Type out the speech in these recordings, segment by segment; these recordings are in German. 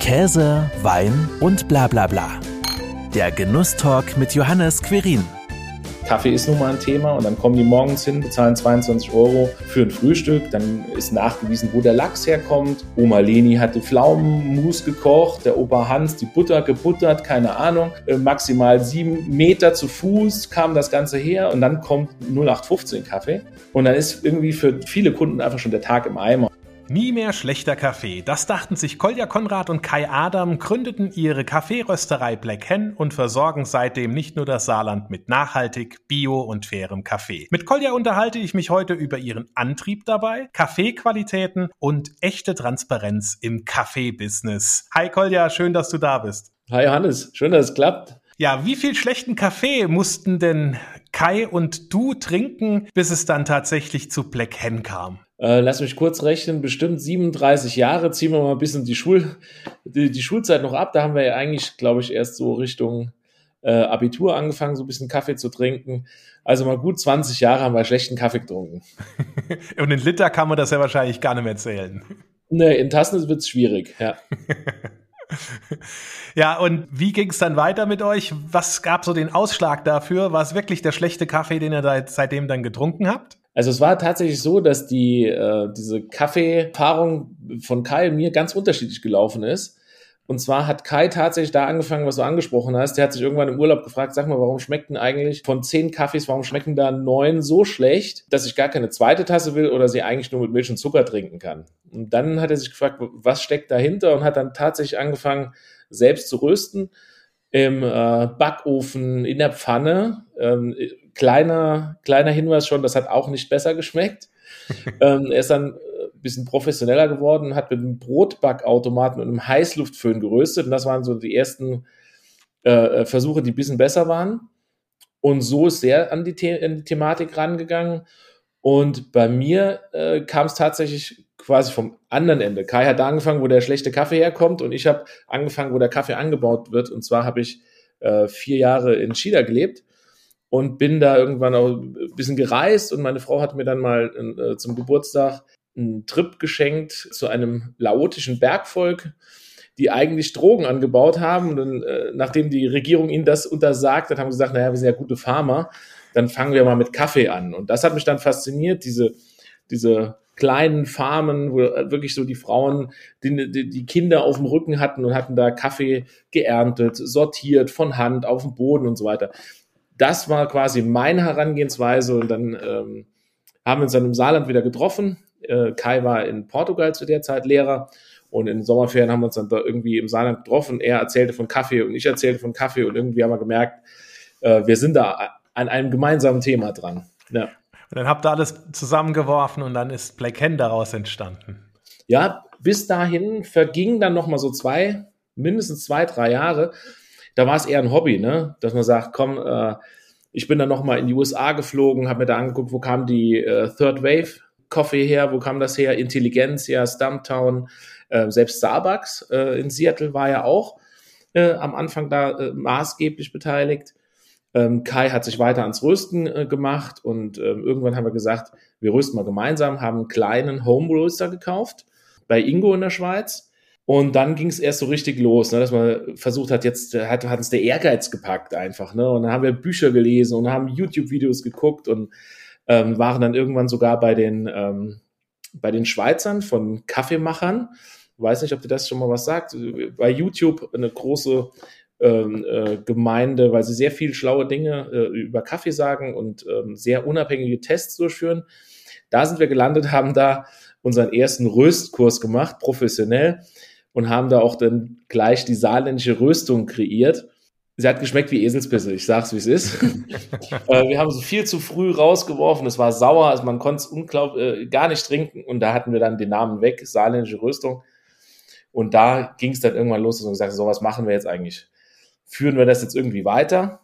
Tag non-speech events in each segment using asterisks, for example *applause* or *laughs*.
Käse, Wein und bla bla bla. Der Genusstalk mit Johannes Querin. Kaffee ist nun mal ein Thema und dann kommen die morgens hin, bezahlen 22 Euro für ein Frühstück. Dann ist nachgewiesen, wo der Lachs herkommt. Oma Leni hat die Pflaumenmus gekocht, der Opa Hans die Butter gebuttert, keine Ahnung. Äh, maximal sieben Meter zu Fuß kam das Ganze her und dann kommt 0815 Kaffee. Und dann ist irgendwie für viele Kunden einfach schon der Tag im Eimer. Nie mehr schlechter Kaffee. Das dachten sich Kolja Konrad und Kai Adam, gründeten ihre Kaffeerösterei Black Hen und versorgen seitdem nicht nur das Saarland mit nachhaltig, bio und fairem Kaffee. Mit Kolja unterhalte ich mich heute über ihren Antrieb dabei, Kaffeequalitäten und echte Transparenz im Kaffeebusiness. Hi Kolja, schön, dass du da bist. Hi Hannes, schön, dass es klappt. Ja, wie viel schlechten Kaffee mussten denn Kai und du trinken, bis es dann tatsächlich zu Black Hen kam? Äh, lass mich kurz rechnen, bestimmt 37 Jahre, ziehen wir mal ein bisschen die, Schul, die, die Schulzeit noch ab. Da haben wir ja eigentlich, glaube ich, erst so Richtung äh, Abitur angefangen, so ein bisschen Kaffee zu trinken. Also mal gut 20 Jahre haben wir schlechten Kaffee getrunken. *laughs* Und in Liter kann man das ja wahrscheinlich gar nicht mehr zählen. Nee, in Tassen wird es schwierig, ja. *laughs* ja, und wie ging es dann weiter mit euch? Was gab so den Ausschlag dafür? War es wirklich der schlechte Kaffee, den ihr da seitdem dann getrunken habt? Also es war tatsächlich so, dass die äh, diese Kaffeeerfahrung von Kai und mir ganz unterschiedlich gelaufen ist. Und zwar hat Kai tatsächlich da angefangen, was du angesprochen hast. Der hat sich irgendwann im Urlaub gefragt, sag mal, warum schmecken eigentlich von zehn Kaffees, warum schmecken da neun so schlecht, dass ich gar keine zweite Tasse will oder sie eigentlich nur mit Milch und Zucker trinken kann? Und dann hat er sich gefragt, was steckt dahinter und hat dann tatsächlich angefangen, selbst zu rösten im äh, Backofen, in der Pfanne. Ähm, kleiner, kleiner Hinweis schon, das hat auch nicht besser geschmeckt. *laughs* ähm, er ist dann ein äh, bisschen professioneller geworden, hat mit einem Brotbackautomaten und einem Heißluftföhn geröstet. Und das waren so die ersten äh, äh Versuche, die ein bisschen besser waren. Und so ist er an die, The an die Thematik rangegangen. Und bei mir äh, kam es tatsächlich quasi vom anderen Ende. Kai hat da angefangen, wo der schlechte Kaffee herkommt und ich habe angefangen, wo der Kaffee angebaut wird. Und zwar habe ich äh, vier Jahre in China gelebt und bin da irgendwann auch ein bisschen gereist und meine Frau hat mir dann mal äh, zum Geburtstag einen Trip geschenkt zu einem laotischen Bergvolk, die eigentlich Drogen angebaut haben. Und dann, äh, nachdem die Regierung ihnen das untersagt hat, haben sie gesagt, naja, wir sind ja gute Farmer, dann fangen wir mal mit Kaffee an. Und das hat mich dann fasziniert, diese, diese kleinen Farmen, wo wirklich so die Frauen die, die, die Kinder auf dem Rücken hatten und hatten da Kaffee geerntet, sortiert von Hand auf dem Boden und so weiter. Das war quasi meine Herangehensweise und dann ähm, haben wir uns dann im Saarland wieder getroffen. Äh, Kai war in Portugal zu der Zeit Lehrer und in den Sommerferien haben wir uns dann da irgendwie im Saarland getroffen. Er erzählte von Kaffee und ich erzählte von Kaffee und irgendwie haben wir gemerkt, äh, wir sind da an einem gemeinsamen Thema dran. Ja. Und dann habt ihr alles zusammengeworfen und dann ist Black Hen daraus entstanden. Ja, bis dahin vergingen dann noch mal so zwei, mindestens zwei, drei Jahre. Da war es eher ein Hobby, ne? dass man sagt, komm, äh, ich bin dann noch mal in die USA geflogen, habe mir da angeguckt, wo kam die äh, Third Wave Coffee her, wo kam das her? Intelligenz, ja, Stumptown, äh, selbst Starbucks äh, in Seattle war ja auch äh, am Anfang da äh, maßgeblich beteiligt. Ähm, Kai hat sich weiter ans Rösten äh, gemacht und ähm, irgendwann haben wir gesagt, wir rösten mal gemeinsam, haben einen kleinen Home Roaster gekauft bei Ingo in der Schweiz. Und dann ging es erst so richtig los, ne, dass man versucht hat, jetzt hat, hat uns der Ehrgeiz gepackt einfach. Ne? Und dann haben wir Bücher gelesen und haben YouTube-Videos geguckt und ähm, waren dann irgendwann sogar bei den, ähm, bei den Schweizern von Kaffeemachern. Weiß nicht, ob dir das schon mal was sagt. Bei YouTube eine große ähm, äh, Gemeinde, weil sie sehr viel schlaue Dinge äh, über Kaffee sagen und ähm, sehr unabhängige Tests durchführen. Da sind wir gelandet, haben da unseren ersten Röstkurs gemacht, professionell, und haben da auch dann gleich die saarländische Röstung kreiert. Sie hat geschmeckt wie Eselspisse, ich sag's wie es ist. *laughs* äh, wir haben so viel zu früh rausgeworfen, es war sauer, also man konnte es unglaublich äh, gar nicht trinken und da hatten wir dann den Namen weg, saarländische Röstung. Und da ging es dann irgendwann los und gesagt, so was machen wir jetzt eigentlich? führen wir das jetzt irgendwie weiter?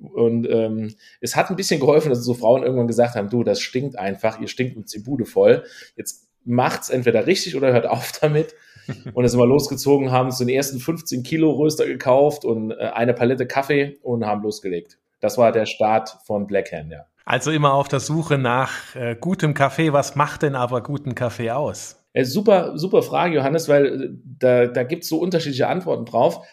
Und ähm, es hat ein bisschen geholfen, dass so Frauen irgendwann gesagt haben, du, das stinkt einfach, ihr stinkt uns die Bude voll. Jetzt macht's entweder richtig oder hört auf damit. Und dann sind wir losgezogen, haben uns den ersten 15 Kilo Röster gekauft und äh, eine Palette Kaffee und haben losgelegt. Das war der Start von Black Hand, ja. Also immer auf der Suche nach äh, gutem Kaffee. Was macht denn aber guten Kaffee aus? Äh, super, super Frage, Johannes, weil äh, da, da gibt es so unterschiedliche Antworten drauf.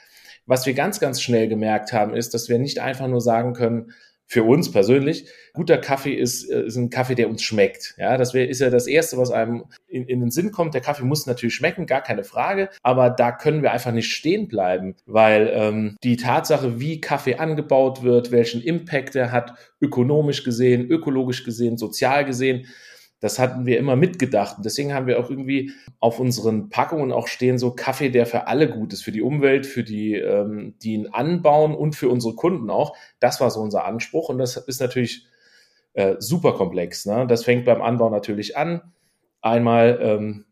Was wir ganz, ganz schnell gemerkt haben, ist, dass wir nicht einfach nur sagen können, für uns persönlich, guter Kaffee ist, äh, ist ein Kaffee, der uns schmeckt. Ja, das wär, ist ja das Erste, was einem in, in den Sinn kommt. Der Kaffee muss natürlich schmecken, gar keine Frage. Aber da können wir einfach nicht stehen bleiben, weil ähm, die Tatsache, wie Kaffee angebaut wird, welchen Impact er hat, ökonomisch gesehen, ökologisch gesehen, sozial gesehen, das hatten wir immer mitgedacht. Und deswegen haben wir auch irgendwie auf unseren Packungen auch stehen so Kaffee, der für alle gut ist, für die Umwelt, für die, ähm, die ihn anbauen und für unsere Kunden auch. Das war so unser Anspruch und das ist natürlich äh, super komplex. Ne? Das fängt beim Anbau natürlich an. Einmal ähm,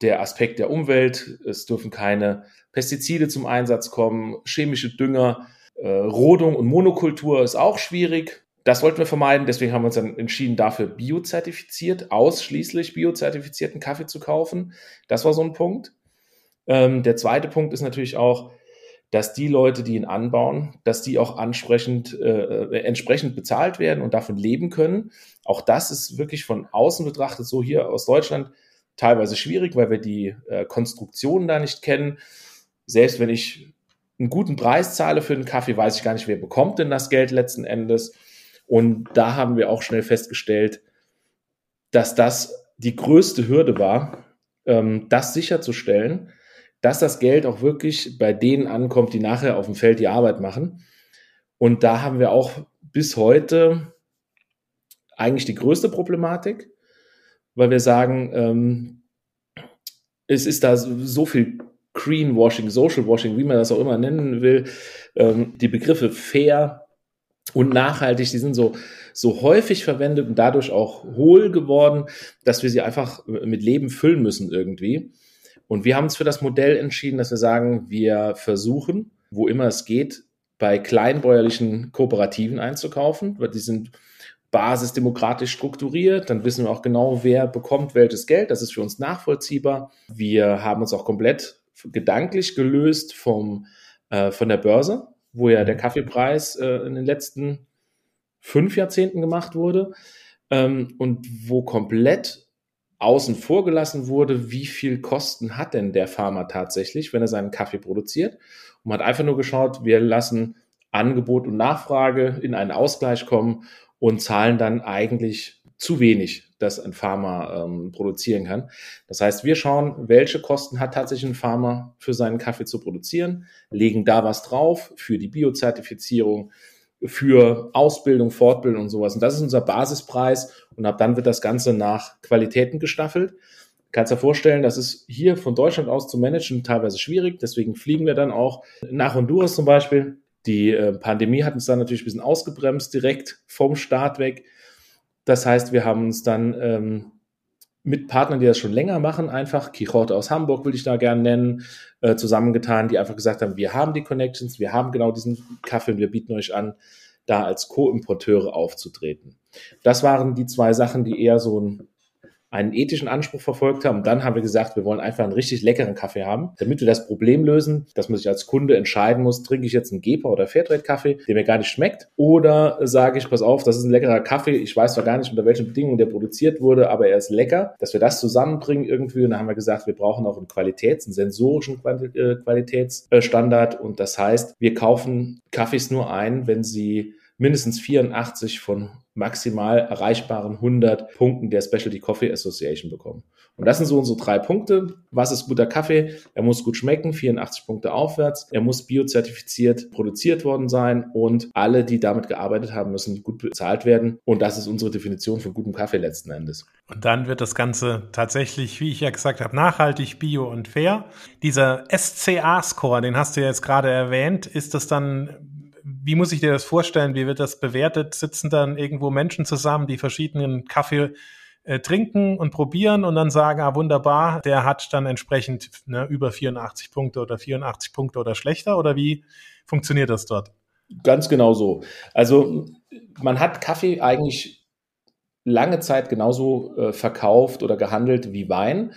der Aspekt der Umwelt. Es dürfen keine Pestizide zum Einsatz kommen, chemische Dünger. Äh, Rodung und Monokultur ist auch schwierig. Das wollten wir vermeiden, deswegen haben wir uns dann entschieden, dafür biozertifiziert, ausschließlich biozertifizierten Kaffee zu kaufen. Das war so ein Punkt. Ähm, der zweite Punkt ist natürlich auch, dass die Leute, die ihn anbauen, dass die auch ansprechend, äh, äh, entsprechend bezahlt werden und davon leben können. Auch das ist wirklich von außen betrachtet so hier aus Deutschland teilweise schwierig, weil wir die äh, Konstruktionen da nicht kennen. Selbst wenn ich einen guten Preis zahle für einen Kaffee, weiß ich gar nicht, wer bekommt denn das Geld letzten Endes. Und da haben wir auch schnell festgestellt, dass das die größte Hürde war, ähm, das sicherzustellen, dass das Geld auch wirklich bei denen ankommt, die nachher auf dem Feld die Arbeit machen. Und da haben wir auch bis heute eigentlich die größte Problematik, weil wir sagen, ähm, es ist da so viel Greenwashing, Social Washing, wie man das auch immer nennen will. Ähm, die Begriffe fair, und nachhaltig, die sind so, so häufig verwendet und dadurch auch hohl geworden, dass wir sie einfach mit Leben füllen müssen irgendwie. Und wir haben uns für das Modell entschieden, dass wir sagen, wir versuchen, wo immer es geht, bei kleinbäuerlichen Kooperativen einzukaufen, weil die sind basisdemokratisch strukturiert, dann wissen wir auch genau, wer bekommt welches Geld, das ist für uns nachvollziehbar. Wir haben uns auch komplett gedanklich gelöst vom, äh, von der Börse wo ja der Kaffeepreis äh, in den letzten fünf Jahrzehnten gemacht wurde ähm, und wo komplett außen vor gelassen wurde, wie viel Kosten hat denn der Farmer tatsächlich, wenn er seinen Kaffee produziert. Und man hat einfach nur geschaut, wir lassen Angebot und Nachfrage in einen Ausgleich kommen und zahlen dann eigentlich zu wenig, dass ein Farmer ähm, produzieren kann. Das heißt, wir schauen, welche Kosten hat tatsächlich ein Farmer für seinen Kaffee zu produzieren, legen da was drauf für die Biozertifizierung, für Ausbildung, Fortbildung und sowas. Und das ist unser Basispreis und ab dann wird das Ganze nach Qualitäten gestaffelt. Kannst dir vorstellen, das ist hier von Deutschland aus zu managen teilweise schwierig. Deswegen fliegen wir dann auch nach Honduras zum Beispiel. Die äh, Pandemie hat uns dann natürlich ein bisschen ausgebremst, direkt vom Start weg. Das heißt, wir haben uns dann ähm, mit Partnern, die das schon länger machen, einfach, Quixote aus Hamburg will ich da gerne nennen, äh, zusammengetan, die einfach gesagt haben, wir haben die Connections, wir haben genau diesen Kaffee und wir bieten euch an, da als Co-Importeure aufzutreten. Das waren die zwei Sachen, die eher so ein einen ethischen Anspruch verfolgt haben. Und dann haben wir gesagt, wir wollen einfach einen richtig leckeren Kaffee haben, damit wir das Problem lösen, dass man sich als Kunde entscheiden muss, trinke ich jetzt einen Gepa oder Fairtrade-Kaffee, der mir gar nicht schmeckt, oder sage ich, pass auf, das ist ein leckerer Kaffee, ich weiß zwar gar nicht, unter welchen Bedingungen der produziert wurde, aber er ist lecker, dass wir das zusammenbringen irgendwie. Und dann haben wir gesagt, wir brauchen auch einen Qualitäts-, einen sensorischen äh, Qualitätsstandard. Und das heißt, wir kaufen Kaffees nur ein, wenn sie mindestens 84 von maximal erreichbaren 100 Punkten der Specialty Coffee Association bekommen. Und das sind so unsere drei Punkte. Was ist guter Kaffee? Er muss gut schmecken, 84 Punkte aufwärts. Er muss biozertifiziert produziert worden sein und alle, die damit gearbeitet haben, müssen gut bezahlt werden. Und das ist unsere Definition von gutem Kaffee letzten Endes. Und dann wird das Ganze tatsächlich, wie ich ja gesagt habe, nachhaltig, bio und fair. Dieser SCA-Score, den hast du ja jetzt gerade erwähnt, ist das dann wie muss ich dir das vorstellen? Wie wird das bewertet? Sitzen dann irgendwo Menschen zusammen, die verschiedenen Kaffee äh, trinken und probieren und dann sagen, ah, wunderbar, der hat dann entsprechend ne, über 84 Punkte oder 84 Punkte oder schlechter? Oder wie funktioniert das dort? Ganz genau so. Also man hat Kaffee eigentlich lange Zeit genauso äh, verkauft oder gehandelt wie Wein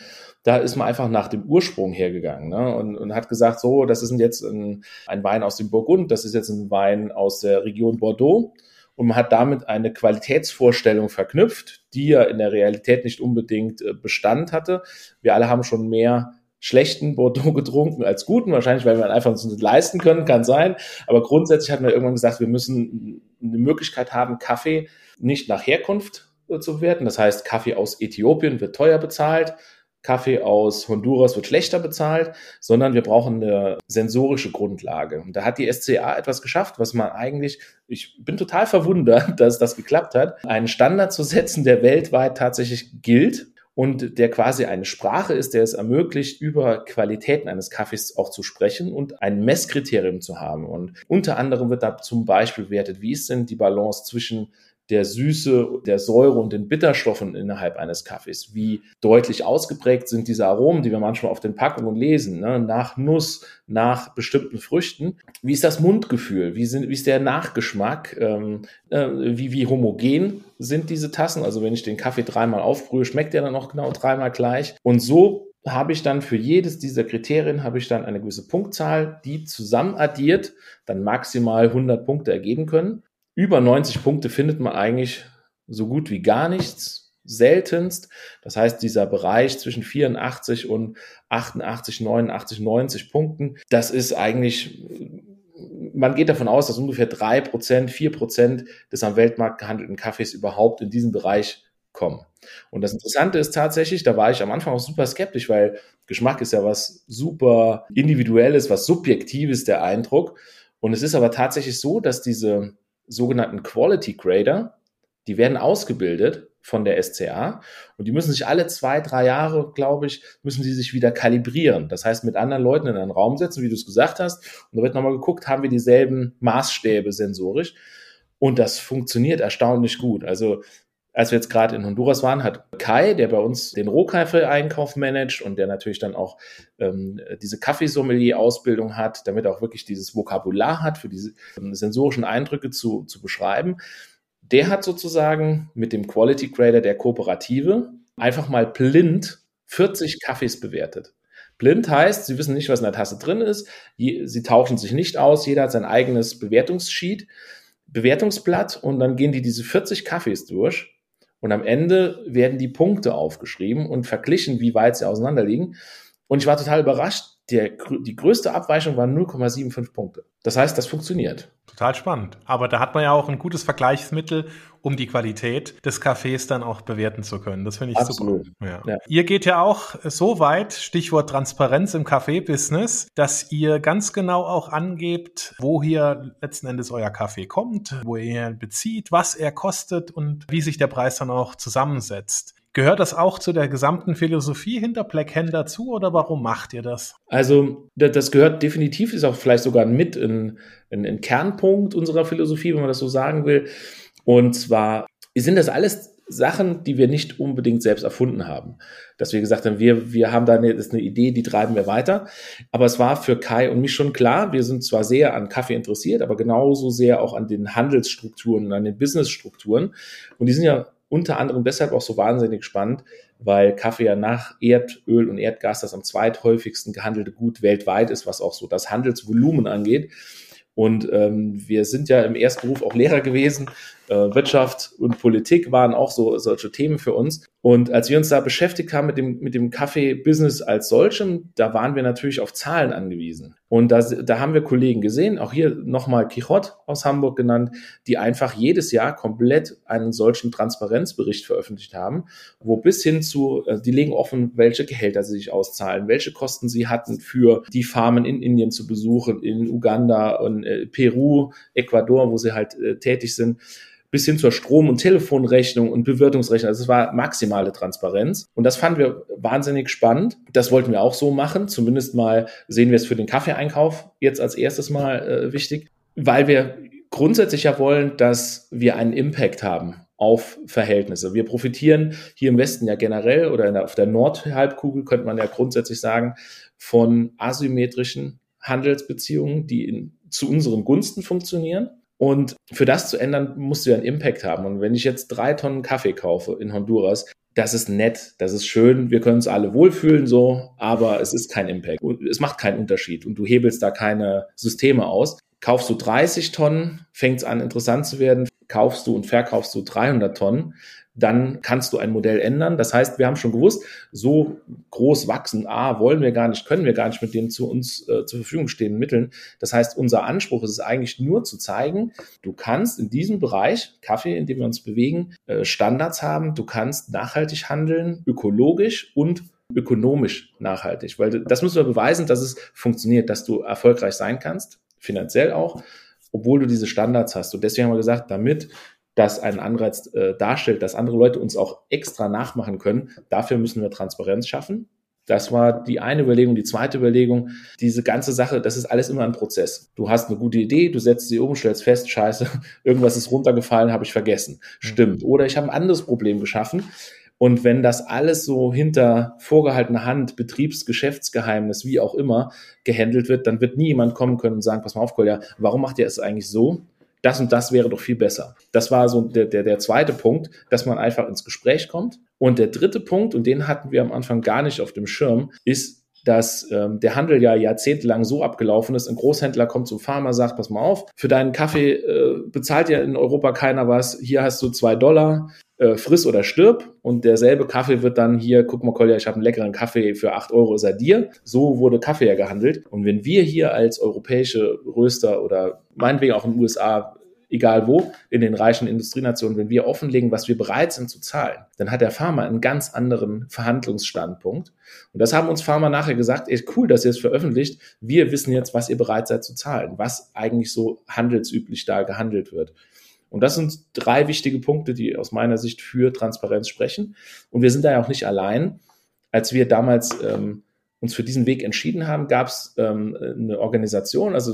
da ist man einfach nach dem Ursprung hergegangen ne? und, und hat gesagt, so, das ist jetzt ein, ein Wein aus dem Burgund, das ist jetzt ein Wein aus der Region Bordeaux. und man hat damit eine Qualitätsvorstellung verknüpft, die ja in der Realität nicht unbedingt äh, Bestand hatte. Wir alle haben schon mehr schlechten Bordeaux *laughs* getrunken als guten, wahrscheinlich weil wir einfach uns nicht leisten können, kann sein. Aber grundsätzlich hat man irgendwann gesagt, wir müssen eine Möglichkeit haben, Kaffee nicht nach Herkunft äh, zu bewerten. Das heißt, Kaffee aus Äthiopien wird teuer bezahlt, Kaffee aus Honduras wird schlechter bezahlt, sondern wir brauchen eine sensorische Grundlage. Und da hat die SCA etwas geschafft, was man eigentlich, ich bin total verwundert, *laughs* dass das geklappt hat, einen Standard zu setzen, der weltweit tatsächlich gilt und der quasi eine Sprache ist, der es ermöglicht, über Qualitäten eines Kaffees auch zu sprechen und ein Messkriterium zu haben. Und unter anderem wird da zum Beispiel bewertet, wie ist denn die Balance zwischen der Süße, der Säure und den Bitterstoffen innerhalb eines Kaffees. Wie deutlich ausgeprägt sind diese Aromen, die wir manchmal auf den Packungen lesen, ne? nach Nuss, nach bestimmten Früchten. Wie ist das Mundgefühl? Wie, sind, wie ist der Nachgeschmack? Ähm, äh, wie, wie homogen sind diese Tassen? Also wenn ich den Kaffee dreimal aufbrühe, schmeckt der dann auch genau dreimal gleich. Und so habe ich dann für jedes dieser Kriterien habe ich dann eine gewisse Punktzahl, die zusammen addiert dann maximal 100 Punkte ergeben können über 90 Punkte findet man eigentlich so gut wie gar nichts, seltenst. Das heißt, dieser Bereich zwischen 84 und 88, 89, 90 Punkten, das ist eigentlich, man geht davon aus, dass ungefähr drei Prozent, vier Prozent des am Weltmarkt gehandelten Kaffees überhaupt in diesen Bereich kommen. Und das Interessante ist tatsächlich, da war ich am Anfang auch super skeptisch, weil Geschmack ist ja was super individuelles, was subjektives, der Eindruck. Und es ist aber tatsächlich so, dass diese sogenannten Quality Grader, die werden ausgebildet von der SCA und die müssen sich alle zwei, drei Jahre, glaube ich, müssen sie sich wieder kalibrieren. Das heißt, mit anderen Leuten in einen Raum setzen, wie du es gesagt hast, und da wird nochmal geguckt, haben wir dieselben Maßstäbe sensorisch. Und das funktioniert erstaunlich gut. Also als wir jetzt gerade in Honduras waren, hat Kai, der bei uns den Rohkaffee-Einkauf managt und der natürlich dann auch ähm, diese Kaffeesommelier-Ausbildung hat, damit er auch wirklich dieses Vokabular hat, für diese ähm, sensorischen Eindrücke zu, zu beschreiben, der hat sozusagen mit dem Quality Grader der Kooperative einfach mal blind 40 Kaffees bewertet. Blind heißt, sie wissen nicht, was in der Tasse drin ist, sie tauschen sich nicht aus, jeder hat sein eigenes Bewertungssheet, Bewertungsblatt und dann gehen die diese 40 Kaffees durch und am Ende werden die Punkte aufgeschrieben und verglichen, wie weit sie auseinander liegen. Und ich war total überrascht. Der, die größte Abweichung waren 0,75 Punkte. Das heißt, das funktioniert. Total spannend. Aber da hat man ja auch ein gutes Vergleichsmittel, um die Qualität des Kaffees dann auch bewerten zu können. Das finde ich Absolut. super. Ja. Ja. Ihr geht ja auch so weit, Stichwort Transparenz im Kaffee-Business, dass ihr ganz genau auch angebt, wo hier letzten Endes euer Kaffee kommt, wo ihr ihn bezieht, was er kostet und wie sich der Preis dann auch zusammensetzt. Gehört das auch zu der gesamten Philosophie hinter Black Hand dazu oder warum macht ihr das? Also das gehört definitiv, ist auch vielleicht sogar mit ein, ein, ein Kernpunkt unserer Philosophie, wenn man das so sagen will. Und zwar sind das alles Sachen, die wir nicht unbedingt selbst erfunden haben. Dass wir gesagt haben, wir, wir haben da eine, ist eine Idee, die treiben wir weiter. Aber es war für Kai und mich schon klar, wir sind zwar sehr an Kaffee interessiert, aber genauso sehr auch an den Handelsstrukturen, an den Businessstrukturen. Und die sind ja unter anderem deshalb auch so wahnsinnig spannend, weil Kaffee ja nach Erdöl und Erdgas das am zweithäufigsten gehandelte Gut weltweit ist, was auch so das Handelsvolumen angeht. Und ähm, wir sind ja im Erstberuf auch Lehrer gewesen Wirtschaft und Politik waren auch so solche Themen für uns. Und als wir uns da beschäftigt haben mit dem, mit dem Kaffee-Business als solchem, da waren wir natürlich auf Zahlen angewiesen. Und da, da haben wir Kollegen gesehen, auch hier nochmal Kichot aus Hamburg genannt, die einfach jedes Jahr komplett einen solchen Transparenzbericht veröffentlicht haben, wo bis hin zu, äh, die legen offen, welche Gehälter sie sich auszahlen, welche Kosten sie hatten für die Farmen in Indien zu besuchen, in Uganda und äh, Peru, Ecuador, wo sie halt äh, tätig sind bis hin zur Strom- und Telefonrechnung und Bewirtungsrechnung. Also es war maximale Transparenz. Und das fanden wir wahnsinnig spannend. Das wollten wir auch so machen. Zumindest mal sehen wir es für den Kaffeeeinkauf jetzt als erstes mal äh, wichtig, weil wir grundsätzlich ja wollen, dass wir einen Impact haben auf Verhältnisse. Wir profitieren hier im Westen ja generell oder der, auf der Nordhalbkugel könnte man ja grundsätzlich sagen von asymmetrischen Handelsbeziehungen, die in, zu unseren Gunsten funktionieren. Und für das zu ändern, musst du ja einen Impact haben. Und wenn ich jetzt drei Tonnen Kaffee kaufe in Honduras, das ist nett, das ist schön, wir können uns alle wohlfühlen so, aber es ist kein Impact. Es macht keinen Unterschied und du hebelst da keine Systeme aus. Kaufst du 30 Tonnen, fängt es an interessant zu werden. kaufst du und verkaufst du 300 Tonnen, dann kannst du ein Modell ändern. Das heißt, wir haben schon gewusst, so groß wachsen, A, wollen wir gar nicht, können wir gar nicht mit den zu uns äh, zur Verfügung stehenden Mitteln. Das heißt, unser Anspruch ist es eigentlich nur zu zeigen, du kannst in diesem Bereich, Kaffee, in dem wir uns bewegen, äh, Standards haben, du kannst nachhaltig handeln, ökologisch und ökonomisch nachhaltig, weil das müssen wir beweisen, dass es funktioniert, dass du erfolgreich sein kannst, finanziell auch, obwohl du diese Standards hast. Und deswegen haben wir gesagt, damit das einen Anreiz äh, darstellt, dass andere Leute uns auch extra nachmachen können. Dafür müssen wir Transparenz schaffen. Das war die eine Überlegung. Die zweite Überlegung, diese ganze Sache, das ist alles immer ein Prozess. Du hast eine gute Idee, du setzt sie um, stellst fest, scheiße, *laughs* irgendwas ist runtergefallen, habe ich vergessen. Stimmt. Oder ich habe ein anderes Problem geschaffen. Und wenn das alles so hinter vorgehaltener Hand, Betriebsgeschäftsgeheimnis, wie auch immer, gehandelt wird, dann wird nie jemand kommen können und sagen, pass mal auf, Kolja, warum macht ihr es eigentlich so? Das und das wäre doch viel besser. Das war so der, der, der zweite Punkt, dass man einfach ins Gespräch kommt. Und der dritte Punkt, und den hatten wir am Anfang gar nicht auf dem Schirm, ist, dass ähm, der Handel ja jahrzehntelang so abgelaufen ist. Ein Großhändler kommt zum Farmer, sagt, pass mal auf, für deinen Kaffee äh, bezahlt ja in Europa keiner was. Hier hast du zwei Dollar, äh, friss oder stirb. Und derselbe Kaffee wird dann hier, guck mal, Kolja, ich habe einen leckeren Kaffee für acht Euro, ist er dir. So wurde Kaffee ja gehandelt. Und wenn wir hier als europäische Röster oder meinetwegen auch in den USA egal wo, in den reichen Industrienationen, wenn wir offenlegen, was wir bereit sind zu zahlen, dann hat der Farmer einen ganz anderen Verhandlungsstandpunkt. Und das haben uns Farmer nachher gesagt, ey, cool, dass ihr es veröffentlicht. Wir wissen jetzt, was ihr bereit seid zu zahlen, was eigentlich so handelsüblich da gehandelt wird. Und das sind drei wichtige Punkte, die aus meiner Sicht für Transparenz sprechen. Und wir sind da ja auch nicht allein. Als wir damals ähm, uns für diesen Weg entschieden haben, gab es ähm, eine Organisation, also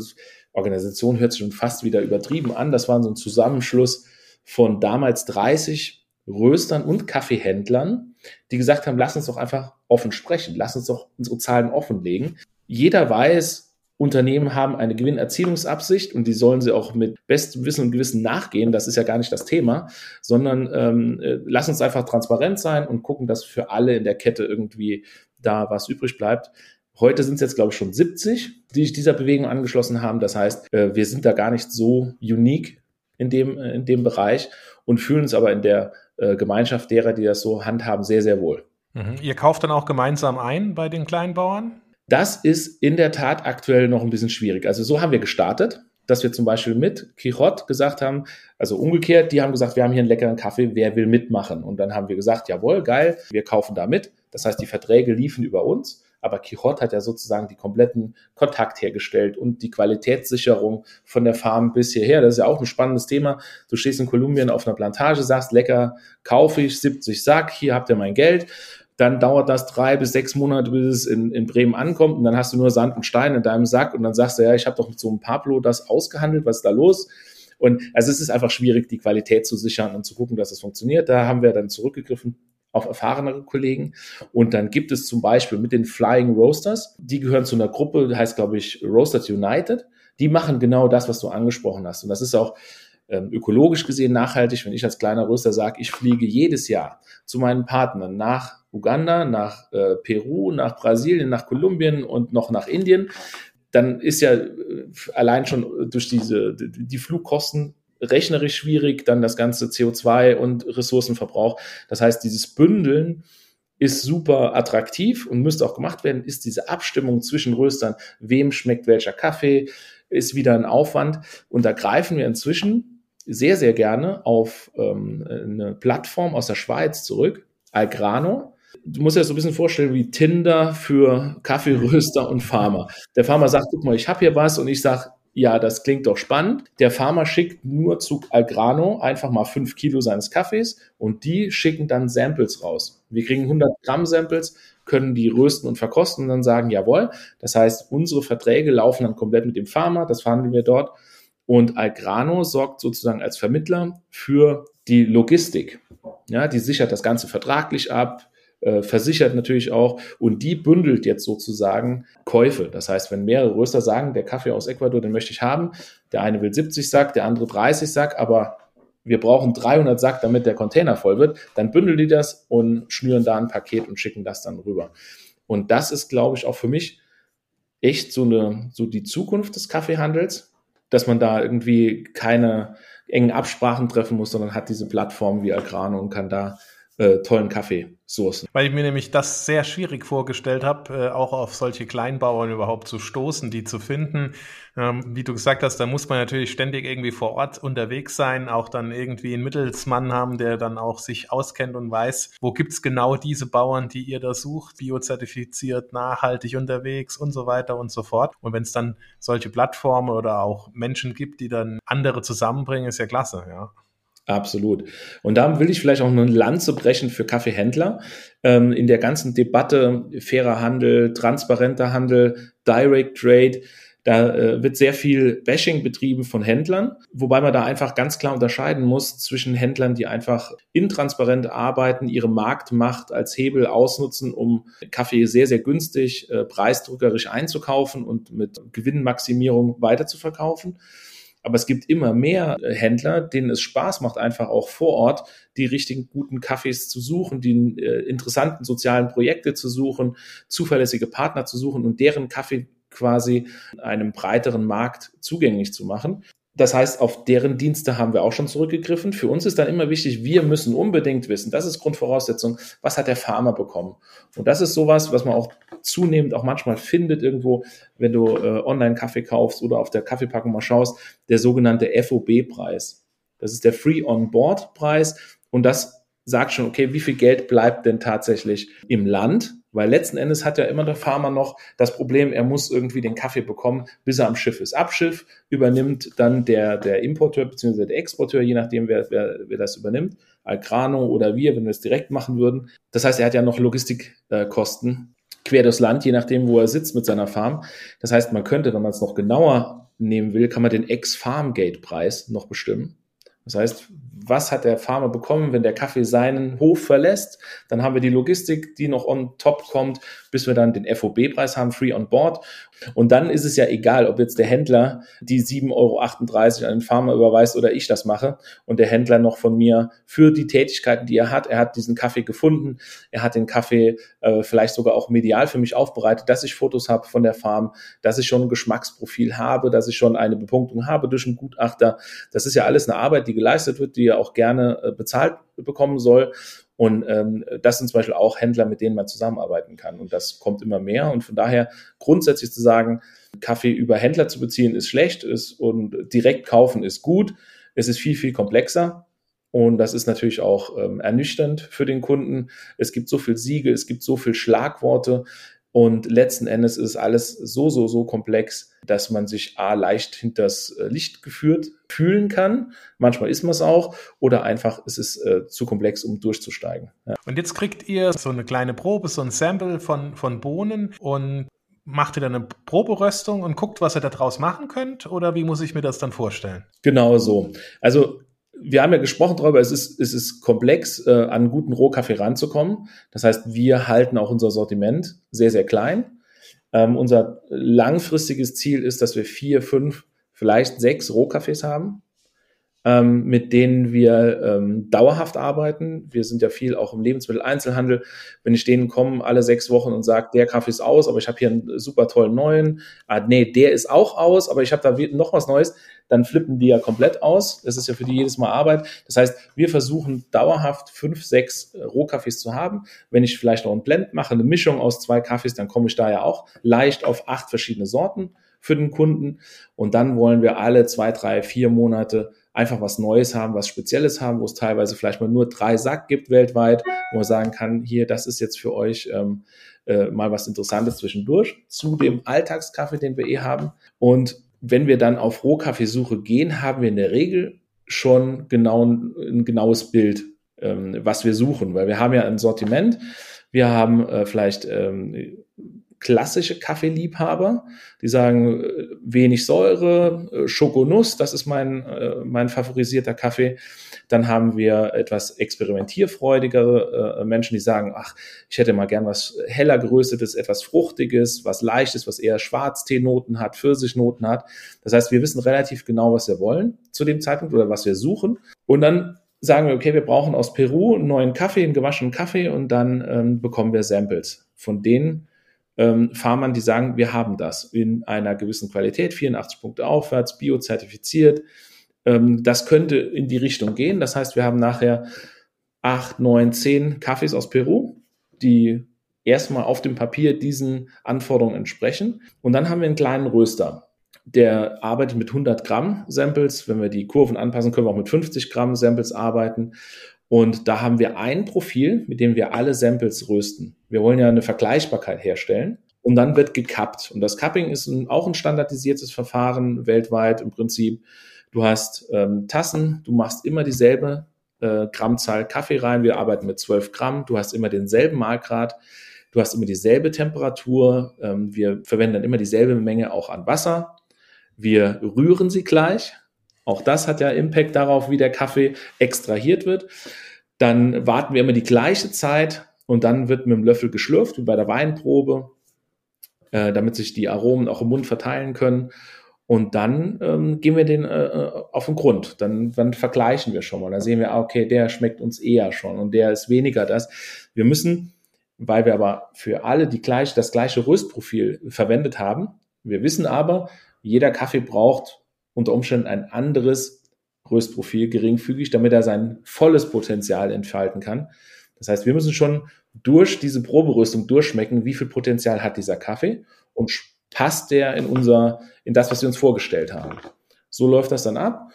Organisation hört sich schon fast wieder übertrieben an. Das war so ein Zusammenschluss von damals 30 Röstern und Kaffeehändlern, die gesagt haben, lass uns doch einfach offen sprechen, lass uns doch unsere Zahlen offenlegen. Jeder weiß, Unternehmen haben eine Gewinnerzielungsabsicht und die sollen sie auch mit bestem Wissen und Gewissen nachgehen. Das ist ja gar nicht das Thema, sondern ähm, äh, lass uns einfach transparent sein und gucken, dass für alle in der Kette irgendwie da was übrig bleibt. Heute sind es jetzt, glaube ich, schon 70, die sich dieser Bewegung angeschlossen haben. Das heißt, äh, wir sind da gar nicht so unique in dem, äh, in dem Bereich und fühlen uns aber in der äh, Gemeinschaft derer, die das so handhaben, sehr, sehr wohl. Mhm. Ihr kauft dann auch gemeinsam ein bei den kleinen Bauern? Das ist in der Tat aktuell noch ein bisschen schwierig. Also so haben wir gestartet, dass wir zum Beispiel mit Quixote gesagt haben, also umgekehrt, die haben gesagt, wir haben hier einen leckeren Kaffee, wer will mitmachen? Und dann haben wir gesagt, jawohl, geil, wir kaufen da mit. Das heißt, die Verträge liefen über uns. Aber Quixote hat ja sozusagen die kompletten Kontakt hergestellt und die Qualitätssicherung von der Farm bis hierher. Das ist ja auch ein spannendes Thema. Du stehst in Kolumbien auf einer Plantage, sagst, lecker, kaufe ich 70 Sack, hier habt ihr mein Geld. Dann dauert das drei bis sechs Monate, bis es in, in Bremen ankommt und dann hast du nur Sand und Stein in deinem Sack und dann sagst du, ja, ich habe doch mit so einem Pablo das ausgehandelt, was ist da los? Und also es ist einfach schwierig, die Qualität zu sichern und zu gucken, dass es funktioniert. Da haben wir dann zurückgegriffen auf erfahrenere Kollegen. Und dann gibt es zum Beispiel mit den Flying Roasters, die gehören zu einer Gruppe, die heißt, glaube ich, Roasters United. Die machen genau das, was du angesprochen hast. Und das ist auch ähm, ökologisch gesehen nachhaltig, wenn ich als kleiner Röster sage, ich fliege jedes Jahr zu meinen Partnern nach Uganda, nach äh, Peru, nach Brasilien, nach Kolumbien und noch nach Indien, dann ist ja äh, allein schon durch diese die Flugkosten rechnerisch schwierig, dann das ganze CO2 und Ressourcenverbrauch. Das heißt, dieses Bündeln ist super attraktiv und müsste auch gemacht werden, ist diese Abstimmung zwischen Röstern, wem schmeckt welcher Kaffee, ist wieder ein Aufwand. Und da greifen wir inzwischen sehr, sehr gerne auf ähm, eine Plattform aus der Schweiz zurück, Algrano. Du musst dir das so ein bisschen vorstellen wie Tinder für Kaffeeröster und Farmer. Der Farmer sagt, guck mal, ich habe hier was und ich sage, ja, das klingt doch spannend. Der Farmer schickt nur zu Algrano einfach mal fünf Kilo seines Kaffees und die schicken dann Samples raus. Wir kriegen 100 Gramm Samples, können die rösten und verkosten und dann sagen, jawohl. Das heißt, unsere Verträge laufen dann komplett mit dem Farmer, das verhandeln wir dort. Und Algrano sorgt sozusagen als Vermittler für die Logistik. Ja, die sichert das Ganze vertraglich ab, versichert natürlich auch und die bündelt jetzt sozusagen Käufe. Das heißt, wenn mehrere Röster sagen, der Kaffee aus Ecuador, den möchte ich haben, der eine will 70 Sack, der andere 30 Sack, aber wir brauchen 300 Sack, damit der Container voll wird, dann bündeln die das und schnüren da ein Paket und schicken das dann rüber. Und das ist, glaube ich, auch für mich echt so eine, so die Zukunft des Kaffeehandels, dass man da irgendwie keine engen Absprachen treffen muss, sondern hat diese Plattform wie Algrano und kann da äh, tollen Kaffee sourcen. Weil ich mir nämlich das sehr schwierig vorgestellt habe, äh, auch auf solche Kleinbauern überhaupt zu stoßen, die zu finden. Ähm, wie du gesagt hast, da muss man natürlich ständig irgendwie vor Ort unterwegs sein, auch dann irgendwie einen Mittelsmann haben, der dann auch sich auskennt und weiß, wo gibt's genau diese Bauern, die ihr da sucht, biozertifiziert, nachhaltig unterwegs und so weiter und so fort. Und wenn es dann solche Plattformen oder auch Menschen gibt, die dann andere zusammenbringen, ist ja klasse, ja. Absolut. Und da will ich vielleicht auch eine Lanze brechen für Kaffeehändler. Ähm, in der ganzen Debatte fairer Handel, transparenter Handel, Direct Trade, da äh, wird sehr viel Bashing betrieben von Händlern, wobei man da einfach ganz klar unterscheiden muss zwischen Händlern, die einfach intransparent arbeiten, ihre Marktmacht als Hebel ausnutzen, um Kaffee sehr, sehr günstig, äh, preisdrückerisch einzukaufen und mit Gewinnmaximierung weiterzuverkaufen aber es gibt immer mehr äh, Händler, denen es Spaß macht, einfach auch vor Ort die richtigen guten Kaffees zu suchen, die äh, interessanten sozialen Projekte zu suchen, zuverlässige Partner zu suchen und deren Kaffee quasi einem breiteren Markt zugänglich zu machen. Das heißt, auf deren Dienste haben wir auch schon zurückgegriffen. Für uns ist dann immer wichtig, wir müssen unbedingt wissen, das ist Grundvoraussetzung, was hat der Farmer bekommen? Und das ist sowas, was man auch zunehmend auch manchmal findet irgendwo, wenn du äh, online Kaffee kaufst oder auf der Kaffeepackung mal schaust, der sogenannte FOB-Preis. Das ist der Free On Board Preis und das sagt schon, okay, wie viel Geld bleibt denn tatsächlich im Land? Weil letzten Endes hat ja immer der Farmer noch das Problem, er muss irgendwie den Kaffee bekommen, bis er am Schiff ist. Ab Schiff übernimmt dann der, der Importeur bzw. der Exporteur, je nachdem, wer, wer, wer das übernimmt, Algrano oder wir, wenn wir es direkt machen würden. Das heißt, er hat ja noch Logistikkosten quer durchs Land, je nachdem, wo er sitzt mit seiner Farm. Das heißt, man könnte, wenn man es noch genauer nehmen will, kann man den Ex-Farm-Gate-Preis noch bestimmen. Das heißt, was hat der Farmer bekommen, wenn der Kaffee seinen Hof verlässt? Dann haben wir die Logistik, die noch on top kommt, bis wir dann den FOB-Preis haben, Free on Board. Und dann ist es ja egal, ob jetzt der Händler die 7,38 Euro an den Farmer überweist oder ich das mache und der Händler noch von mir für die Tätigkeiten, die er hat, er hat diesen Kaffee gefunden, er hat den Kaffee äh, vielleicht sogar auch medial für mich aufbereitet, dass ich Fotos habe von der Farm, dass ich schon ein Geschmacksprofil habe, dass ich schon eine Bepunktung habe durch einen Gutachter. Das ist ja alles eine Arbeit, die geleistet wird, die ja auch gerne äh, bezahlt bekommen soll. Und ähm, das sind zum Beispiel auch Händler, mit denen man zusammenarbeiten kann. Und das kommt immer mehr. Und von daher grundsätzlich zu sagen, Kaffee über Händler zu beziehen, ist schlecht ist und direkt kaufen ist gut. Es ist viel, viel komplexer. Und das ist natürlich auch ähm, ernüchternd für den Kunden. Es gibt so viel Siegel, es gibt so viel Schlagworte. Und letzten Endes ist alles so, so, so komplex, dass man sich A leicht hinters äh, Licht geführt fühlen kann. Manchmal ist man es auch. Oder einfach ist es äh, zu komplex, um durchzusteigen. Ja. Und jetzt kriegt ihr so eine kleine Probe, so ein Sample von, von Bohnen und macht ihr dann eine Proberöstung und guckt, was ihr daraus machen könnt? Oder wie muss ich mir das dann vorstellen? Genau so. Also wir haben ja gesprochen darüber, es ist, es ist komplex, äh, an guten Rohkaffee ranzukommen. Das heißt, wir halten auch unser Sortiment sehr, sehr klein. Ähm, unser langfristiges Ziel ist, dass wir vier, fünf, vielleicht sechs Rohkaffees haben ähm, mit denen wir ähm, dauerhaft arbeiten. Wir sind ja viel auch im Lebensmitteleinzelhandel. Wenn ich denen komme alle sechs Wochen und sage, der Kaffee ist aus, aber ich habe hier einen super tollen neuen. Ah, nee, der ist auch aus, aber ich habe da noch was Neues. Dann flippen die ja komplett aus. Das ist ja für die jedes Mal Arbeit. Das heißt, wir versuchen dauerhaft fünf, sechs Rohkaffees zu haben. Wenn ich vielleicht noch einen Blend mache, eine Mischung aus zwei Kaffees, dann komme ich da ja auch leicht auf acht verschiedene Sorten für den Kunden. Und dann wollen wir alle zwei, drei, vier Monate einfach was Neues haben, was Spezielles haben, wo es teilweise vielleicht mal nur drei Sack gibt weltweit, wo man sagen kann, hier, das ist jetzt für euch ähm, äh, mal was Interessantes zwischendurch zu dem Alltagskaffee, den wir eh haben. Und wenn wir dann auf Rohkaffeesuche gehen, haben wir in der Regel schon genau ein genaues Bild, ähm, was wir suchen, weil wir haben ja ein Sortiment, wir haben äh, vielleicht ähm, klassische Kaffeeliebhaber, die sagen, äh, wenig Säure, äh, Schokonuss, das ist mein, äh, mein favorisierter Kaffee. Dann haben wir etwas experimentierfreudigere Menschen, die sagen, ach, ich hätte mal gern was heller geröstetes, etwas fruchtiges, was leichtes, was eher Schwarzteenoten hat, Pfirsichnoten hat. Das heißt, wir wissen relativ genau, was wir wollen zu dem Zeitpunkt oder was wir suchen. Und dann sagen wir, okay, wir brauchen aus Peru einen neuen Kaffee, einen gewaschenen Kaffee und dann ähm, bekommen wir Samples. Von denen ähm, Farmern, die sagen, wir haben das in einer gewissen Qualität, 84 Punkte aufwärts, biozertifiziert. Ähm, das könnte in die Richtung gehen. Das heißt, wir haben nachher acht, neun, zehn Kaffees aus Peru, die erstmal auf dem Papier diesen Anforderungen entsprechen. Und dann haben wir einen kleinen Röster. Der arbeitet mit 100 Gramm Samples. Wenn wir die Kurven anpassen, können wir auch mit 50 Gramm Samples arbeiten. Und da haben wir ein Profil, mit dem wir alle Samples rösten. Wir wollen ja eine Vergleichbarkeit herstellen. Und dann wird gekappt. Und das Cupping ist ein, auch ein standardisiertes Verfahren weltweit im Prinzip. Du hast ähm, Tassen, du machst immer dieselbe äh, Grammzahl Kaffee rein. Wir arbeiten mit 12 Gramm. Du hast immer denselben Mahlgrad. Du hast immer dieselbe Temperatur. Ähm, wir verwenden dann immer dieselbe Menge auch an Wasser. Wir rühren sie gleich. Auch das hat ja Impact darauf, wie der Kaffee extrahiert wird. Dann warten wir immer die gleiche Zeit und dann wird mit dem Löffel geschlürft, wie bei der Weinprobe, äh, damit sich die Aromen auch im Mund verteilen können. Und dann ähm, gehen wir den äh, äh, auf den Grund. Dann, dann vergleichen wir schon mal. Dann sehen wir, ah, okay, der schmeckt uns eher schon und der ist weniger das. Wir müssen, weil wir aber für alle die gleich, das gleiche Röstprofil verwendet haben, wir wissen aber, jeder Kaffee braucht unter Umständen ein anderes Röstprofil geringfügig, damit er sein volles Potenzial entfalten kann. Das heißt, wir müssen schon durch diese Proberüstung durchschmecken, wie viel Potenzial hat dieser Kaffee und passt der in unser, in das, was wir uns vorgestellt haben. So läuft das dann ab.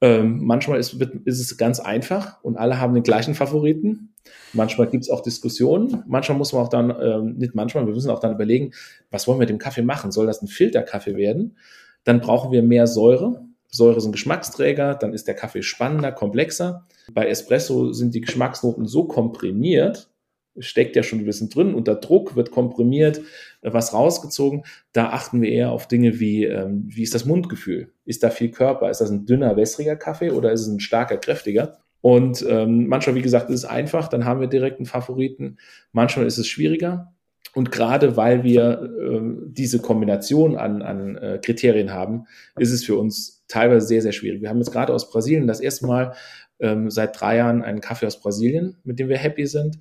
Ähm, manchmal ist, wird, ist es ganz einfach und alle haben den gleichen Favoriten. Manchmal gibt es auch Diskussionen. Manchmal muss man auch dann, ähm, nicht manchmal, wir müssen auch dann überlegen, was wollen wir mit dem Kaffee machen? Soll das ein Filterkaffee werden? Dann brauchen wir mehr Säure. Säure sind Geschmacksträger, dann ist der Kaffee spannender, komplexer. Bei Espresso sind die Geschmacksnoten so komprimiert, steckt ja schon ein bisschen drin, unter Druck wird komprimiert, was rausgezogen. Da achten wir eher auf Dinge wie, ähm, wie ist das Mundgefühl? Ist da viel Körper? Ist das ein dünner, wässriger Kaffee oder ist es ein starker, kräftiger? Und ähm, manchmal, wie gesagt, ist es einfach, dann haben wir direkt einen Favoriten. Manchmal ist es schwieriger. Und gerade weil wir äh, diese Kombination an, an äh, Kriterien haben, ist es für uns teilweise sehr, sehr schwierig. Wir haben jetzt gerade aus Brasilien das erste Mal ähm, seit drei Jahren einen Kaffee aus Brasilien, mit dem wir happy sind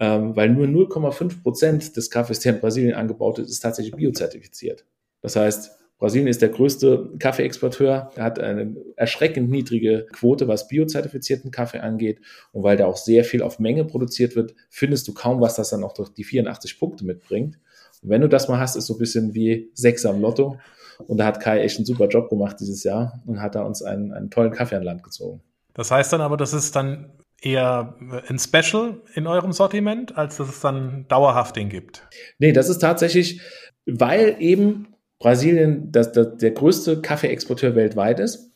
ähm, weil nur 0,5 Prozent des Kaffees, der in Brasilien angebaut ist, ist tatsächlich biozertifiziert. Das heißt, Brasilien ist der größte Kaffeeexporteur, er hat eine erschreckend niedrige Quote, was biozertifizierten Kaffee angeht. Und weil da auch sehr viel auf Menge produziert wird, findest du kaum was, das dann auch durch die 84 Punkte mitbringt. Und wenn du das mal hast, ist so ein bisschen wie Sechs am Lotto. Und da hat Kai echt einen super Job gemacht dieses Jahr und hat da uns einen, einen tollen Kaffee an Land gezogen. Das heißt dann aber, das ist dann eher ein Special in eurem Sortiment, als dass es dann dauerhaft den gibt? Nee, das ist tatsächlich, weil eben Brasilien das, das, der größte Kaffeeexporteur weltweit ist,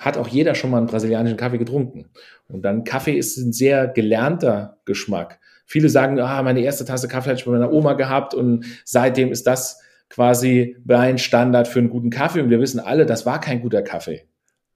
hat auch jeder schon mal einen brasilianischen Kaffee getrunken. Und dann Kaffee ist ein sehr gelernter Geschmack. Viele sagen, ah, meine erste Tasse Kaffee hatte ich bei meiner Oma gehabt und seitdem ist das quasi ein Standard für einen guten Kaffee. Und wir wissen alle, das war kein guter Kaffee.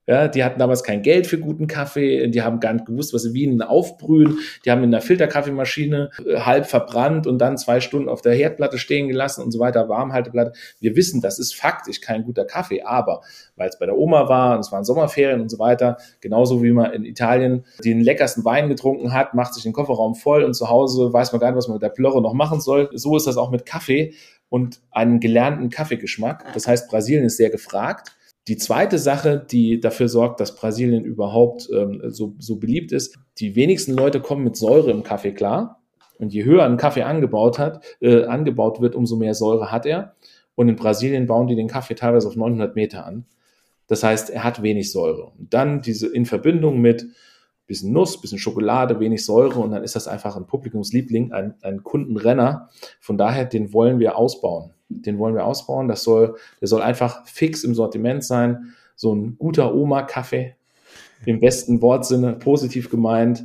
Ja, die hatten damals kein Geld für guten Kaffee, die haben gar nicht gewusst, was sie wie aufbrühen. Die haben in der Filterkaffeemaschine äh, halb verbrannt und dann zwei Stunden auf der Herdplatte stehen gelassen und so weiter, Warmhalteplatte. Wir wissen, das ist faktisch kein guter Kaffee, aber weil es bei der Oma war und es waren Sommerferien und so weiter, genauso wie man in Italien den leckersten Wein getrunken hat, macht sich den Kofferraum voll und zu Hause weiß man gar nicht, was man mit der Plörre noch machen soll. So ist das auch mit Kaffee und einem gelernten Kaffeegeschmack. Das heißt, Brasilien ist sehr gefragt. Die zweite Sache, die dafür sorgt, dass Brasilien überhaupt ähm, so, so beliebt ist, die wenigsten Leute kommen mit Säure im Kaffee klar. Und je höher ein Kaffee angebaut hat, äh, angebaut wird, umso mehr Säure hat er. Und in Brasilien bauen die den Kaffee teilweise auf 900 Meter an. Das heißt, er hat wenig Säure. Und dann diese in Verbindung mit bisschen Nuss, bisschen Schokolade, wenig Säure und dann ist das einfach ein Publikumsliebling, ein, ein Kundenrenner. Von daher, den wollen wir ausbauen. Den wollen wir ausbauen. Das soll, der soll einfach fix im Sortiment sein. So ein guter Oma-Kaffee, im besten Wortsinne, positiv gemeint.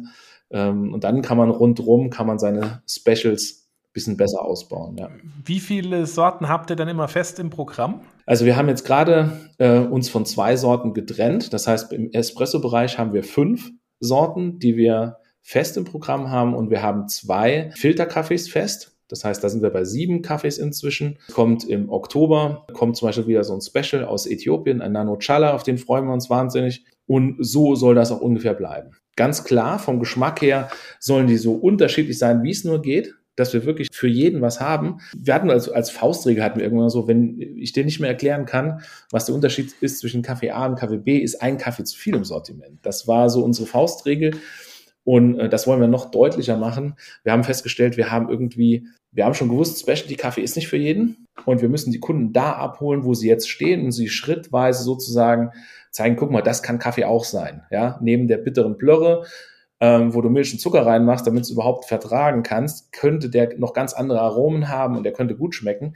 Ähm, und dann kann man rundrum, kann man seine Specials bisschen besser ausbauen. Ja. Wie viele Sorten habt ihr dann immer fest im Programm? Also wir haben jetzt gerade äh, uns von zwei Sorten getrennt. Das heißt, im Espresso-Bereich haben wir fünf Sorten, die wir fest im Programm haben und wir haben zwei Filterkaffees fest. Das heißt, da sind wir bei sieben Kaffees inzwischen. Kommt im Oktober, kommt zum Beispiel wieder so ein Special aus Äthiopien, ein Nano Chala, auf den freuen wir uns wahnsinnig. Und so soll das auch ungefähr bleiben. Ganz klar, vom Geschmack her sollen die so unterschiedlich sein, wie es nur geht dass wir wirklich für jeden was haben. Wir hatten als, als Faustregel hatten wir irgendwann so, wenn ich dir nicht mehr erklären kann, was der Unterschied ist zwischen Kaffee A und Kaffee B, ist ein Kaffee zu viel im Sortiment. Das war so unsere Faustregel. Und äh, das wollen wir noch deutlicher machen. Wir haben festgestellt, wir haben irgendwie, wir haben schon gewusst, Specialty Kaffee ist nicht für jeden. Und wir müssen die Kunden da abholen, wo sie jetzt stehen und sie schrittweise sozusagen zeigen, guck mal, das kann Kaffee auch sein. Ja, neben der bitteren Plörre ähm, wo du Milch und Zucker reinmachst, damit es überhaupt vertragen kannst, könnte der noch ganz andere Aromen haben und der könnte gut schmecken.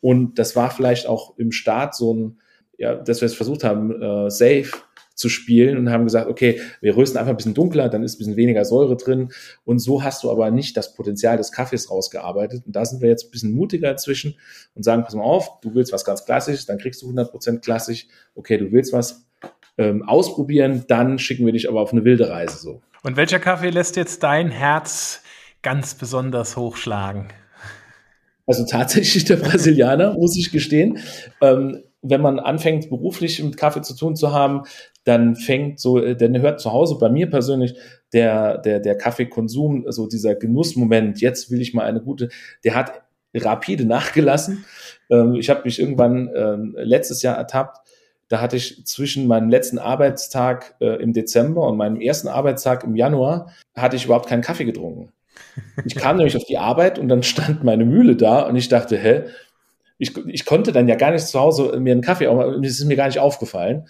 Und das war vielleicht auch im Start so ein, ja, dass wir es versucht haben, äh, safe zu spielen und haben gesagt, okay, wir rösten einfach ein bisschen dunkler, dann ist ein bisschen weniger Säure drin. Und so hast du aber nicht das Potenzial des Kaffees rausgearbeitet. Und da sind wir jetzt ein bisschen mutiger inzwischen und sagen, pass mal auf, du willst was ganz Klassisches, dann kriegst du 100% klassisch. Okay, du willst was ähm, ausprobieren, dann schicken wir dich aber auf eine wilde Reise so. Und welcher Kaffee lässt jetzt dein Herz ganz besonders hochschlagen? Also tatsächlich der Brasilianer, muss ich gestehen. Ähm, wenn man anfängt, beruflich mit Kaffee zu tun zu haben, dann fängt so, äh, dann hört zu Hause bei mir persönlich der, der, der Kaffeekonsum, so dieser Genussmoment, jetzt will ich mal eine gute, der hat rapide nachgelassen. Ähm, ich habe mich irgendwann ähm, letztes Jahr ertappt, da hatte ich zwischen meinem letzten Arbeitstag äh, im Dezember und meinem ersten Arbeitstag im Januar, hatte ich überhaupt keinen Kaffee getrunken. Ich kam *laughs* nämlich auf die Arbeit und dann stand meine Mühle da und ich dachte, hä, ich, ich konnte dann ja gar nicht zu Hause mir einen Kaffee, es ist mir gar nicht aufgefallen.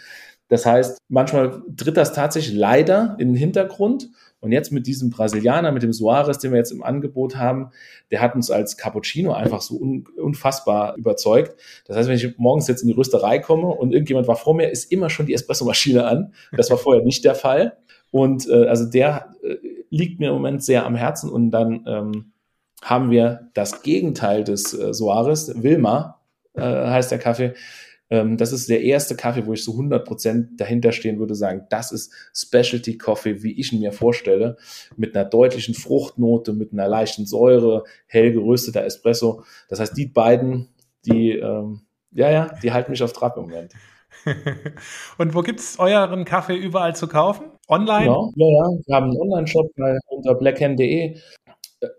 Das heißt, manchmal tritt das tatsächlich leider in den Hintergrund. Und jetzt mit diesem Brasilianer, mit dem Suarez, den wir jetzt im Angebot haben, der hat uns als Cappuccino einfach so un unfassbar überzeugt. Das heißt, wenn ich morgens jetzt in die Rösterei komme und irgendjemand war vor mir, ist immer schon die Espressomaschine an. Das war vorher nicht der Fall. Und äh, also der äh, liegt mir im Moment sehr am Herzen. Und dann ähm, haben wir das Gegenteil des äh, Suarez, Wilma äh, heißt der Kaffee ähm, das ist der erste Kaffee, wo ich so 100% dahinter stehen würde, sagen, das ist Specialty Coffee, wie ich ihn mir vorstelle, mit einer deutlichen Fruchtnote, mit einer leichten Säure, hell gerösteter Espresso. Das heißt, die beiden, die, ähm, ja, ja, die halten mich auf Trab im Moment. *laughs* Und wo gibt es euren Kaffee überall zu kaufen? Online? Genau, ja, ja. Wir haben einen Online-Shop unter blackhand.de.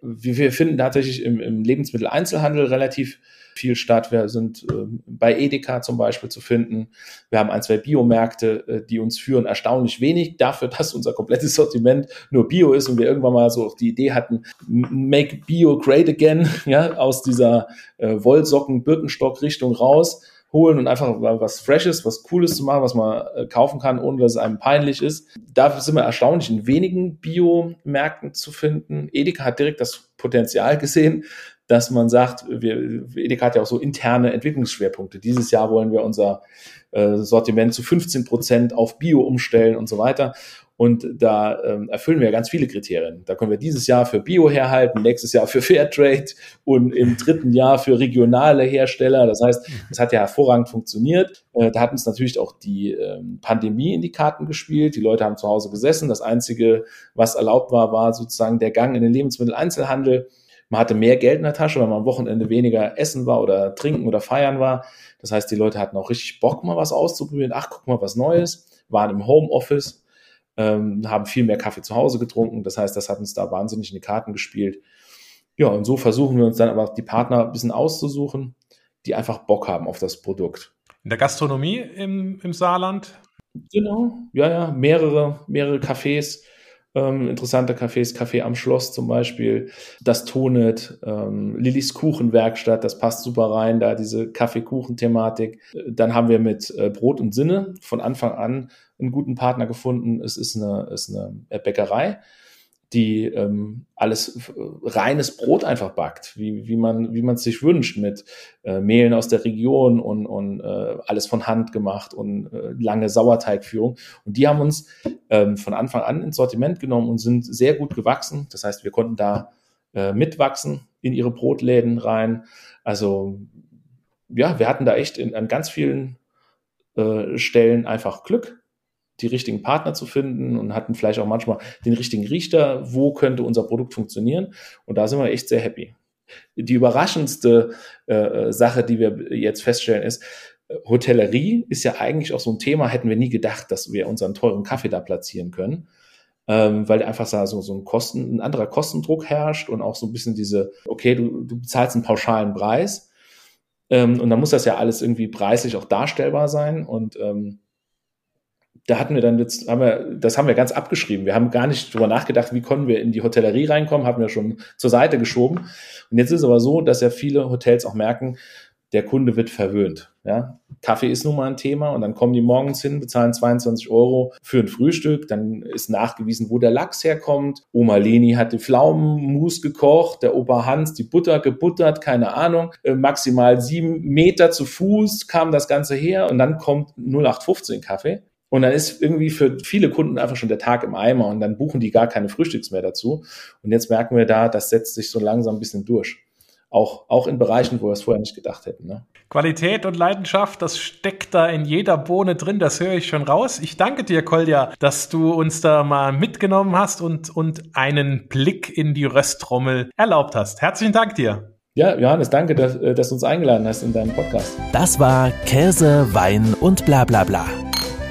Wir finden tatsächlich im, im Lebensmitteleinzelhandel relativ viel statt. Wir sind äh, bei Edeka zum Beispiel zu finden. Wir haben ein, zwei Biomärkte, äh, die uns führen erstaunlich wenig dafür, *laughs* dass unser komplettes Sortiment nur Bio ist und wir irgendwann mal so die Idee hatten, make Bio great again, *laughs* ja, aus dieser äh, Wollsocken-Birkenstock-Richtung raus holen und einfach was Freshes, was Cooles zu machen, was man äh, kaufen kann, ohne dass es einem peinlich ist. Dafür sind wir erstaunlich in wenigen Biomärkten zu finden. Edeka hat direkt das Potenzial gesehen, dass man sagt, wir, Edeka hat ja auch so interne Entwicklungsschwerpunkte. Dieses Jahr wollen wir unser äh, Sortiment zu 15 Prozent auf Bio umstellen und so weiter. Und da ähm, erfüllen wir ganz viele Kriterien. Da können wir dieses Jahr für Bio herhalten, nächstes Jahr für Fairtrade und im dritten Jahr für regionale Hersteller. Das heißt, es hat ja hervorragend funktioniert. Äh, da hat uns natürlich auch die ähm, Pandemie in die Karten gespielt. Die Leute haben zu Hause gesessen. Das Einzige, was erlaubt war, war sozusagen der Gang in den Lebensmitteleinzelhandel. Man hatte mehr Geld in der Tasche, weil man am Wochenende weniger essen war oder trinken oder feiern war. Das heißt, die Leute hatten auch richtig Bock, mal was auszuprobieren. Ach, guck mal, was Neues. Waren im Homeoffice, ähm, haben viel mehr Kaffee zu Hause getrunken. Das heißt, das hat uns da wahnsinnig in die Karten gespielt. Ja, und so versuchen wir uns dann aber die Partner ein bisschen auszusuchen, die einfach Bock haben auf das Produkt. In der Gastronomie im, im Saarland? Genau, ja, ja, mehrere, mehrere Cafés ähm, interessante Cafés, Café am Schloss zum Beispiel, das Tonet, ähm, Lillys Kuchenwerkstatt, das passt super rein, da diese Kaffee-Kuchen-Thematik. Dann haben wir mit äh, Brot und Sinne von Anfang an einen guten Partner gefunden. Es ist eine, ist eine Bäckerei, die ähm, alles reines Brot einfach backt, wie, wie man wie man es sich wünscht, mit äh, Mehlen aus der Region und, und äh, alles von Hand gemacht und äh, lange Sauerteigführung. Und die haben uns ähm, von Anfang an ins Sortiment genommen und sind sehr gut gewachsen. Das heißt, wir konnten da äh, mitwachsen in ihre Brotläden rein. Also ja, wir hatten da echt in, an ganz vielen äh, Stellen einfach Glück die richtigen Partner zu finden und hatten vielleicht auch manchmal den richtigen Richter, wo könnte unser Produkt funktionieren. Und da sind wir echt sehr happy. Die überraschendste äh, Sache, die wir jetzt feststellen, ist, Hotellerie ist ja eigentlich auch so ein Thema, hätten wir nie gedacht, dass wir unseren teuren Kaffee da platzieren können. ähm, weil einfach so, so ein Kosten, ein anderer Kostendruck herrscht und auch so ein bisschen diese, okay, du, du bezahlst einen pauschalen Preis ähm, und dann muss das ja alles irgendwie preislich auch darstellbar sein und ähm, da hatten wir dann jetzt, haben wir, das haben wir ganz abgeschrieben. Wir haben gar nicht drüber nachgedacht, wie konnten wir in die Hotellerie reinkommen, haben wir schon zur Seite geschoben. Und jetzt ist es aber so, dass ja viele Hotels auch merken, der Kunde wird verwöhnt. Ja? Kaffee ist nun mal ein Thema und dann kommen die morgens hin, bezahlen 22 Euro für ein Frühstück, dann ist nachgewiesen, wo der Lachs herkommt. Oma Leni hat die Pflaumenmus gekocht, der Opa Hans die Butter gebuttert, keine Ahnung. Äh, maximal sieben Meter zu Fuß kam das Ganze her und dann kommt 0815 Kaffee. Und dann ist irgendwie für viele Kunden einfach schon der Tag im Eimer und dann buchen die gar keine Frühstücks mehr dazu. Und jetzt merken wir da, das setzt sich so langsam ein bisschen durch auch, auch in Bereichen, wo wir es vorher nicht gedacht hätten. Ne? Qualität und Leidenschaft, das steckt da in jeder Bohne drin, das höre ich schon raus. Ich danke dir, Kolja, dass du uns da mal mitgenommen hast und, und einen Blick in die Röstrommel erlaubt hast. Herzlichen Dank dir. Ja, Johannes, danke, dass, äh, dass du uns eingeladen hast in deinem Podcast. Das war Käse, Wein und bla bla bla.